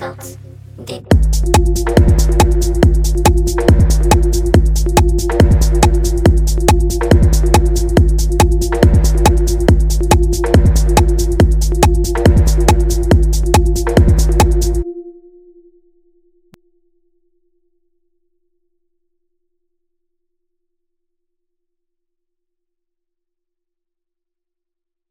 results.